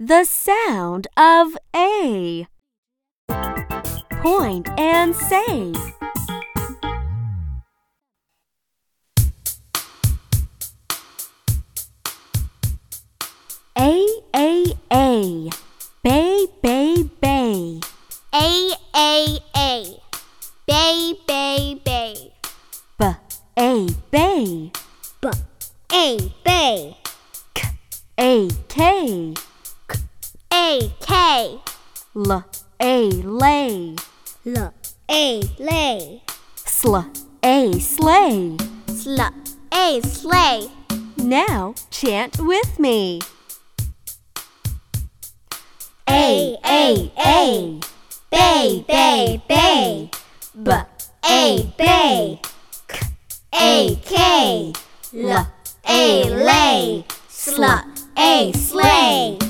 The sound of A. Point and say. A, A, A. Bay, bay, bay. A A A Bay Bay Bay B, A, bay. B A Bay A, K. K, l, a, lay L A lay Sl A slay Sl A slay Now chant with me A A A Bay Bay Bay B A Bay K A K L A lay Sl A slay